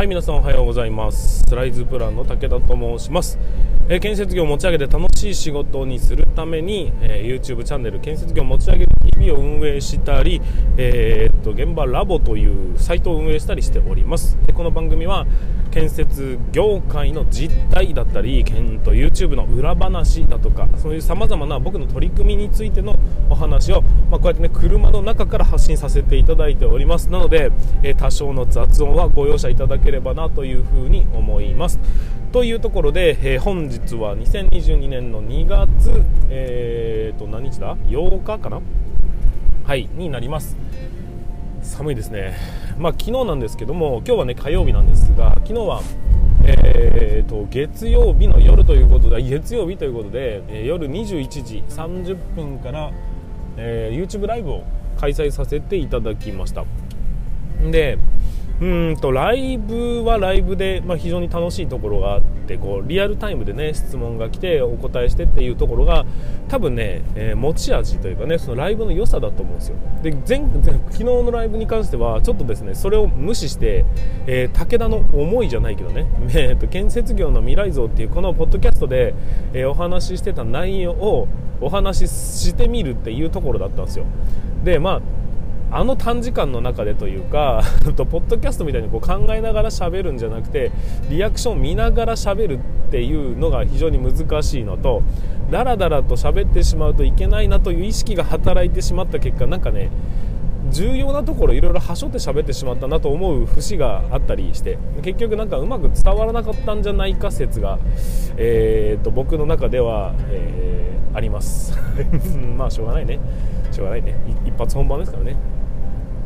はい皆さんおはようございます。スライズプランの武田と申します、えー、建設業を持ち上げて楽しい仕事にするために、えー、YouTube チャンネル建設業を持ち上げる TV を運営したり、えー、っと現場ラボというサイトを運営したりしております。でこの番組は建設業界の実態だったり、と YouTube の裏話だとかそういうさまざまな僕の取り組みについてのお話を、まあ、こうやってね車の中から発信させていただいております。なので、え多少の雑音はご容赦いただければなというふうに思います。というところで、えー、本日は2022年の2月、えー、と何日だ？8日かな？はいになります。寒いですね。まあ、昨日なんですけども今日はね火曜日なんですが昨日はえーと、月曜日の夜ということで 月曜日ということで、え、夜21時30分から、えー、YouTube ライブを開催させていただきました。でうんとライブはライブで、まあ、非常に楽しいところがあってこうリアルタイムで、ね、質問が来てお答えしてっていうところが多分ね、えー、持ち味というかねそのライブの良さだと思うんですよ。で前昨日のライブに関してはちょっとですねそれを無視して、えー、武田の思いじゃないけどね、えーと、建設業の未来像っていうこのポッドキャストで、えー、お話ししてた内容をお話ししてみるっていうところだったんですよ。でまああの短時間の中でというか ポッドキャストみたいにこう考えながら喋るんじゃなくてリアクションを見ながら喋るっていうのが非常に難しいのとだらだらと喋ってしまうといけないなという意識が働いてしまった結果なんかね重要なところいろいろはしょって喋ってしまったなと思う節があったりして結局なんかうまく伝わらなかったんじゃないか説が、えー、と僕の中では、えー、あります。まあしょうがないね。しょうがないね。一発本番ですからね。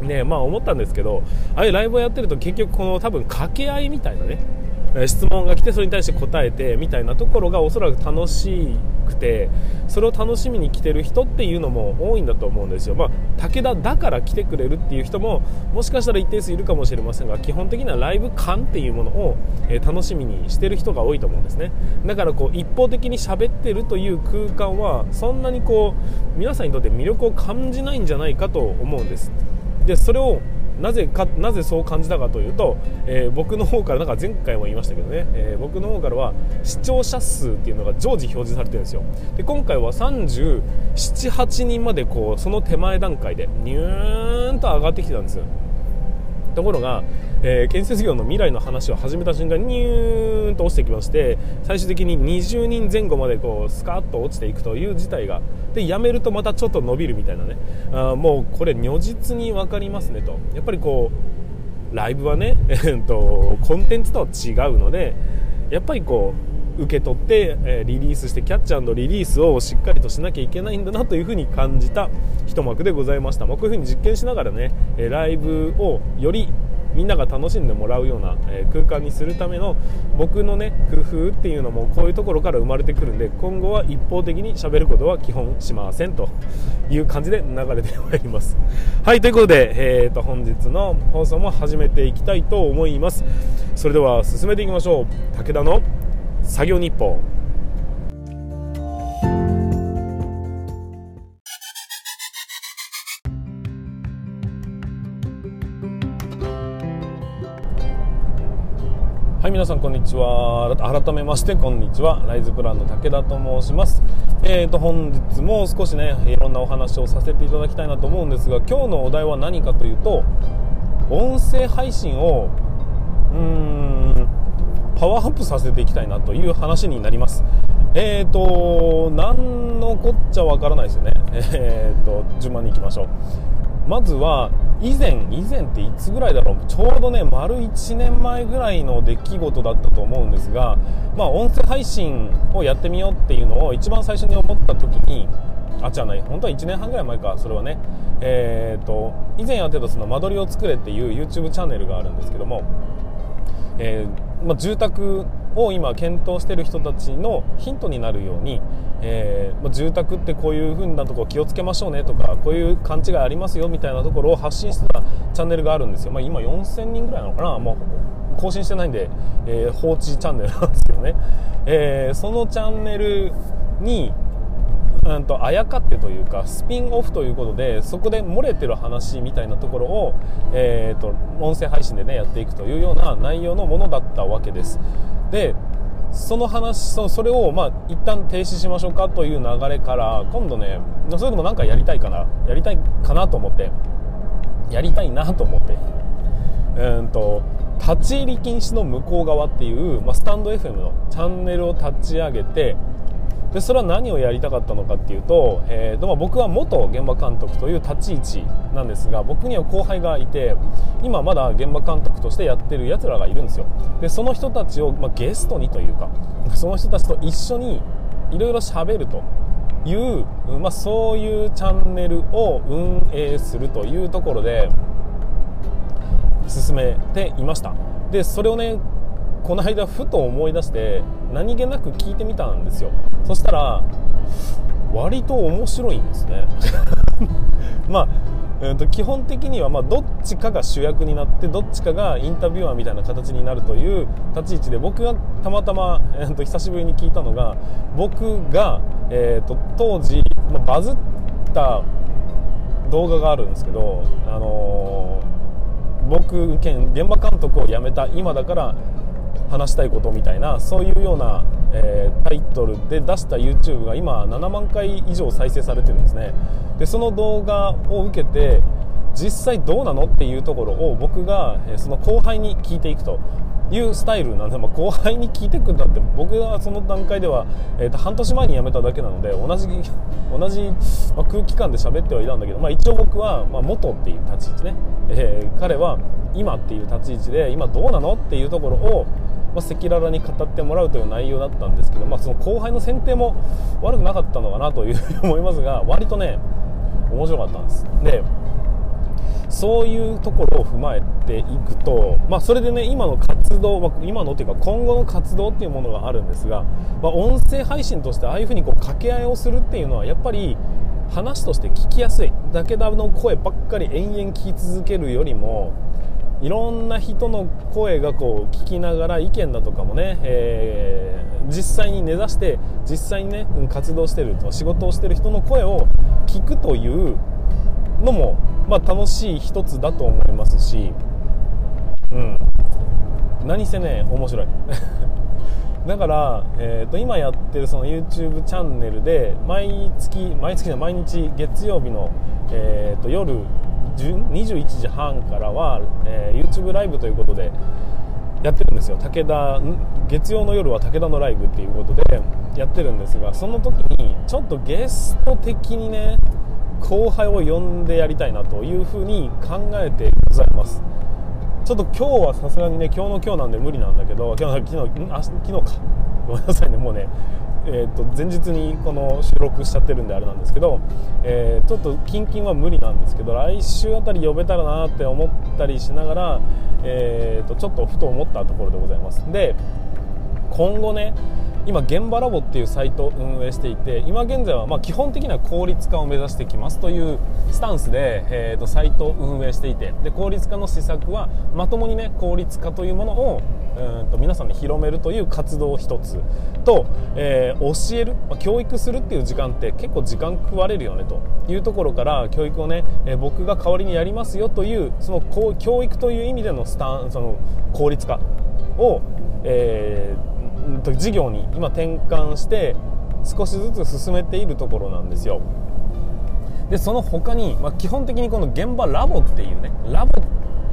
ねまあ思ったんですけどああいうライブをやってると結局この多分掛け合いみたいなね質問が来てそれに対して答えてみたいなところがおそらく楽しくてそれを楽しみに来てる人っていうのも多いんだと思うんですよ、まあ、武田だから来てくれるっていう人ももしかしたら一定数いるかもしれませんが基本的にはライブ感っていうものを、え楽しみにしてる人が多いと思うんですね。だからこう一方的に喋ってるという空間はそんなにこう皆さんにとって魅力を感じないんじゃないかと思うんです。でそれをなぜかなぜそう感じたかというと、えー、僕の方からなんか前回も言いましたけどね、えー、僕の方からは視聴者数っていうのが常時表示されてるんですよ。で今回は378人までこうその手前段階でニューンと上がってきてたんですよ。ところが、えー、建設業の未来の話を始めた瞬間にニューンと落ちてきまして最終的に20人前後までこうスカッと落ちていくという事態がでやめるとまたちょっと伸びるみたいなね。あもうこれ如実に分かりますねと。やっぱりこうライブはね、えー、とコンテンツとは違うのでやっぱりこう受け取って、えリリースしてキャッチャーリリースをしっかりとしなきゃいけないんだなというふうに感じた一幕でございました、まあ、こういうふうに実験しながらねライブをよりみんなが楽しんでもらうような、え空間にするための僕のね工夫っていうのもこういうところから生まれてくるんで今後は一方的にしゃべることは基本しませんという感じで流れてまいります。はいということで、えーと本日の放送も始めていきたいと思います。それでは進めていきましょう。武田の作業日報。皆さんこんにちは改めましてこんにちはライズプランの武田と申しますえーと本日も少しねいろんなお話をさせていただきたいなと思うんですが今日のお題は何かというと音声配信をうーんパワーアップさせていきたいなという話になります。えーと、何のこっちゃわからないですよね。えーと、順番に行きましょう。まずは、以前、以前っていつぐらいだろう、ちょうどね、丸1年前ぐらいの出来事だったと思うんですが、まあ、音声配信をやってみようっていうのを一番最初に思った時に、あ、じゃない、本当は1年半ぐらい前か、それはね、えーと、以前やってたその間取りを作れっていう YouTube チャンネルがあるんですけども、えー、まあ、住宅を今検討している人たちのヒントになるように、えー、まあ、住宅ってこういう風なところ気をつけましょうねとかこういう勘違いありますよみたいなところを発信してたチャンネルがあるんですよ、まあ、今4000人ぐらいなのかな、もう更新してないんで、えー、放置チャンネルなんですけどね、えそのチャンネルにうんとあやかってというかスピンオフということでそこで漏れてる話みたいなところを、えーと、音声配信でねやっていくというような内容のものだったわけです。でその話そそれをまあ一旦停止しましょうかという流れから今度ねそれでもなんかやりたいかな。やりたいかなと思って。やりたいなと思って。うんと立ち入り禁止の向こう側っていう、まあ、スタンド FM のチャンネルを立ち上げてでそれは何をやりたかったのかっていうと,、えーとまあ、僕は元現場監督という立ち位置なんですが僕には後輩がいて今まだ現場監督としてやってるやつらがいるんですよ。でその人たちを、まあ、ゲストにというかその人たちと一緒にいろいろ喋るという、まあ、そういうチャンネルを運営するというところで進めていました。でそれをねこの間ふと思い出して何気なく聞いてみたんですよ。そしたら割と面白いんですね。まあ、えー、と基本的にはまどっちかが主役になってどっちかがインタビュアーみたいな形になるという立ち位置で僕がたまたま、えー、と久しぶりに聞いたのが僕が、えー、と当時、まバズった動画があるんですけど、あのー、僕現場監督を辞めた今だから話したいことみたいなそういうような、えー、タイトルで出した YouTube が今7万回以上再生されてるんですね。でその動画を受けて実際どうなのっていうところを僕が、えその後輩に聞いていくと。いうスタイルなんで、まあ、後輩に聞いていくんだって僕はその段階では、えー、と半年前に辞めただけなので同じ同じ、まあ、空気感で喋ってはいたんだけど、まあ、一応僕は、まあ、元っていう立ち位置ね、えー、彼は今っていう立ち位置で今どうなのっていうところをまあ、赤裸々に語ってもらうという内容だったんですけど、まあ、その後輩の選定も悪くなかったのかなというふうに思いますが割とね面白かったんです。でそういうところを踏まえていくと、まあ、それでね今の活動、まあ、今のっていうか今後の活動っていうものがあるんですが、まあ、音声配信としてああいうふうにこう掛け合いをするっていうのはやっぱり話として聞きやすい。武田の声ばっかり延々聞き続けるよりもいろんな人の声がこう聞きながら意見だとかもね、えー、実際に根ざして実際にね活動してる仕事をしてる人の声を聞くというのも、まあ、楽しい一つだと思いますし、うん、何せね面白い。だから、えー、と今やってるその YouTube チャンネルで毎月毎月の毎日月曜日の、えー、と夜21時半からは、えー、YouTube ライブということでやってるんですよ。武田月曜の夜は武田のライブっていうことでやってるんですがその時にちょっとゲスト的にね後輩を呼んでやりたいなというふうに考えてございます。ちょっと今日はさすがにね今日の今日なんで無理なんだけど今日昨日昨日か。ごめんなさいねもうね。えー、と前日にこの収録しちゃってるんであれなんですけど、えー、ちょっとキンキンは無理なんですけど来週あたり呼べたらなって思ったりしながら、えー、とちょっとふと思ったところでございます。で今後ね今現場ラボっていうサイトを運営していて今現在はま基本的には効率化を目指してきますというスタンスで、えー、とサイトを運営していてで効率化の施策はまともにね効率化というものをうんと皆さんに広めるという活動一つと、えー、教える、ま、教育するっていう時間って結構時間食われるよねというところから教育をね、えー、僕が代わりにやりますよというその教育という意味でのスタンその効率化を、えー事業に今転換して少しずつ進めているところなんですよ。でその他に、まあ、基本的にこの現場ラボっていうねラボ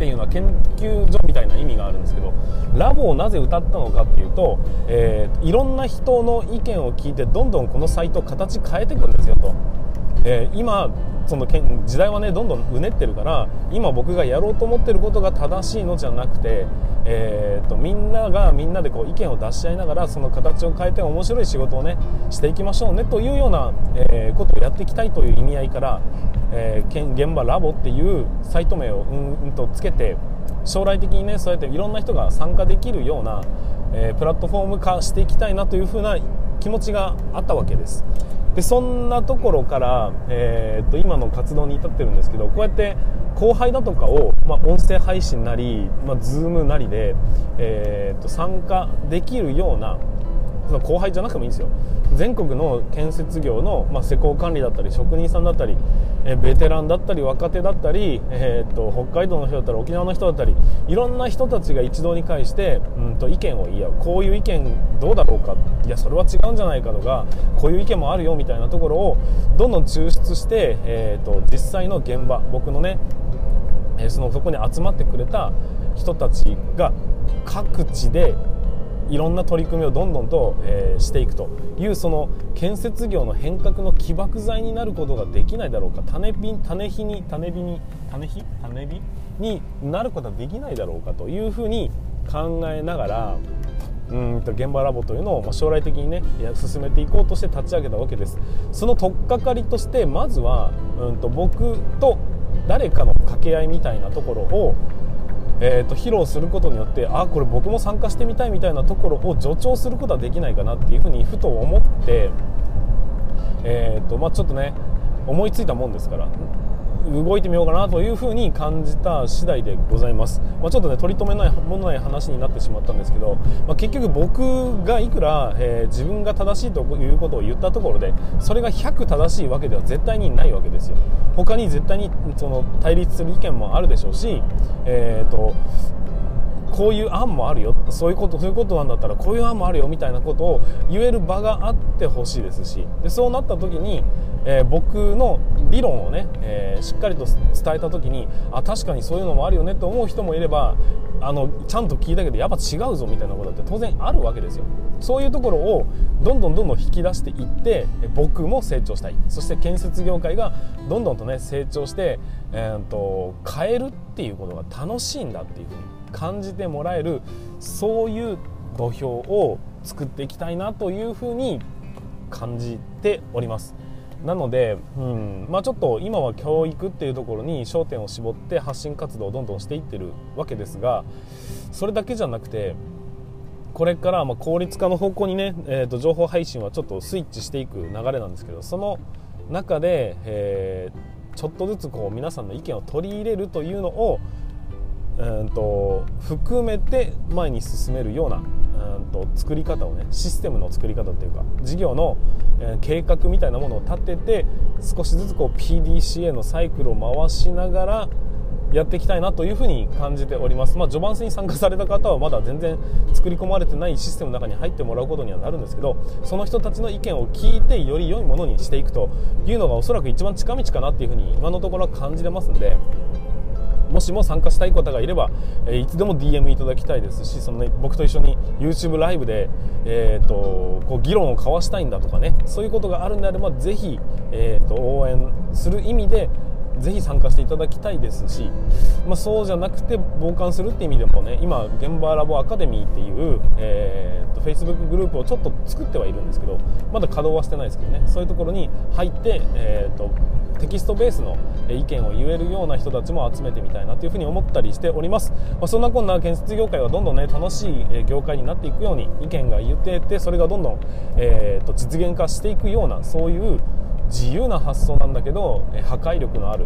っていうのは研究所みたいな意味があるんですけどラボをなぜ歌ったのかっていうと、えー、いろんな人の意見を聞いてどんどんこのサイト形変えていくんですよと、えー、今その時代はねどんどんうねってるから今僕がやろうと思ってることが正しいのじゃなくて、えーと、みんながみんなでこう意見を出し合いながらその形を変えて面白い仕事をねしていきましょうねというような、えー、ことをやっていきたいという意味合いから、えー、現場ラボっていうサイト名をうんとつけて将来的にねそうやっていろんな人が参加できるような、え、プラットフォーム化していきたいなというふうな気持ちがあったわけです。でそんなところから、えー、と今の活動に至ってるんですけどこうやって後輩だとかを、まあ、音声配信なり、まあ、Zoom なりで、えー、と参加できるようなその後輩じゃなくてもいいんですよ。全国の建設業の、まあ、施工管理だったり職人さんだったり、えベテランだったり若手だったり、えーと、北海道の人だったり沖縄の人だったりいろんな人たちが一堂に会して、うんと、意見を言い合う。こういう意見どうだろうか。いやそれは違うんじゃないかとかこういう意見もあるよみたいなところをどんどん抽出して、えーと実際の現場僕のねえそのそこに集まってくれた人たちが各地でいろんな取り組みをどんどんと、えー、していくというその建設業の変革の起爆剤になることができないだろうか。種火種火に種火に種火？種火になることはできないだろうかというふうに考えながらうんと現場ラボというのを将来的にね進めていこうとして立ち上げたわけです。その取っかかりとしてまずはうんと僕と誰かの掛け合いみたいなところを、えーと、披露することによってあこれ僕も参加してみたいみたいなところを助長することはできないかなっていうふうにふと思って、えーとまあ、ちょっとね思いついたもんですから動いてみようかなというふうに感じた次第でございます、まあ、ちょっとね取り留めないものない話になってしまったんですけど、まあ、結局僕がいくら、えー、自分が正しいということを言ったところでそれが100正しいわけでは絶対にないわけですよ。他に絶対にその対立する意見もあるでしょうし、えーとこういう案もあるよそういうことそういうことなんだったらこういう案もあるよみたいなことを言える場があってほしいですしでそうなった時に、えー、僕の理論をね、えー、しっかりと伝えた時にあ確かにそういうのもあるよねと思う人もいればあのちゃんと聞いたけどやっぱ違うぞみたいなことだって当然あるわけですよ。そういうところをどんどんどんどん引き出していって僕も成長したい。そして建設業界がどんどんとね成長して、えーと変えるっていうことが楽しいんだっていうふうに感じてもらえるそういう土俵を作っていきたいなというふうに感じております。なので、うんまあ、ちょっと今は教育っていうところに焦点を絞って発信活動をどんどんしていってるわけですがそれだけじゃなくてこれからま効率化の方向にね、えー、と情報配信はちょっとスイッチしていく流れなんですけどその中で、えー、ちょっとずつこう皆さんの意見を取り入れるというのをうんと含めて前に進めるようなうんと作り方をねシステムの作り方というか事業の、え、計画みたいなものを立てて少しずつこう PDCA のサイクルを回しながらやっていきたいなというふうに感じております、まあ、序盤戦に参加された方はまだ全然作り込まれてないシステムの中に入ってもらうことにはなるんですけどその人たちの意見を聞いてより良いものにしていくというのがおそらく一番近道かなっていうふうに今のところは感じてますんでもしも参加したい方がいれば、えいつでも DM いただきたいですしその、ね、僕と一緒に YouTube ライブで、えーと、こう議論を交わしたいんだとかねそういうことがあるんであればぜひ、えーと、応援する意味でぜひ参加していただきたいですし、まあ、そうじゃなくて傍観するって意味でもね今現場ラボアカデミーっていう、えーと、と Facebook グループをちょっと作ってはいるんですけどまだ稼働はしてないですけどねそういうところに入って、えー、とテキストベースの意見を言えるような人たちも集めてみたいなというふうに思ったりしております、まあ、そんなこんな建設業界はどんどんね楽しい業界になっていくように意見が言っていてそれがどんどん、えー、と実現化していくようなそういう自由な発想なんだけど破壊力のある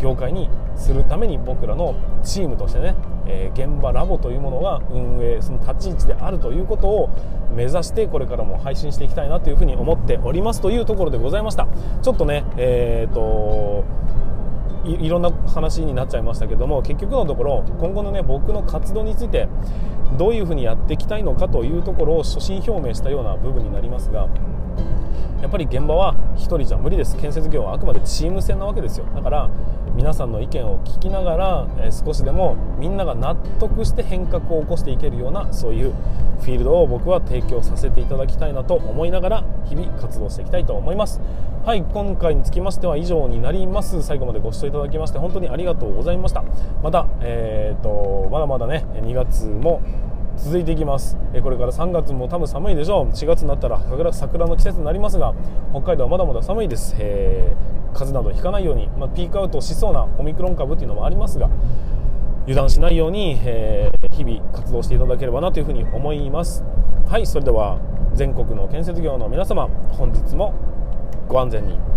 業界にするために僕らのチームとしてね、えー、現場ラボというものが運営その立ち位置であるということを目指してこれからも配信していきたいなというふうに思っておりますというところでございました。ちょっとねえー、といろんな話になっちゃいましたけども結局のところ今後のね僕の活動についてどういうふうにやっていきたいのかというところを所信表明したような部分になりますがやっぱり現場は1人じゃ無理です。建設業はあくまでチーム戦なわけですよ。だから皆さんの意見を聞きながら、え少しでもみんなが納得して変革を起こしていけるようなそういうフィールドを僕は提供させていただきたいなと思いながら日々活動していきたいと思います。はい今回につきましては以上になります。最後までご視聴いただきまして本当にありがとうございました。また、えーとまだまだね2月も続いていきます。これから3月も多分寒いでしょう。4月になったら桜桜の季節になりますが北海道はまだまだ寒いです、えー、風邪などひかないように、まあ、ピークアウトしそうなオミクロン株っていうのもありますが油断しないように、えー、日々活動していただければなというふうに思います。はいそれでは全国の建設業の皆様本日もご安全に。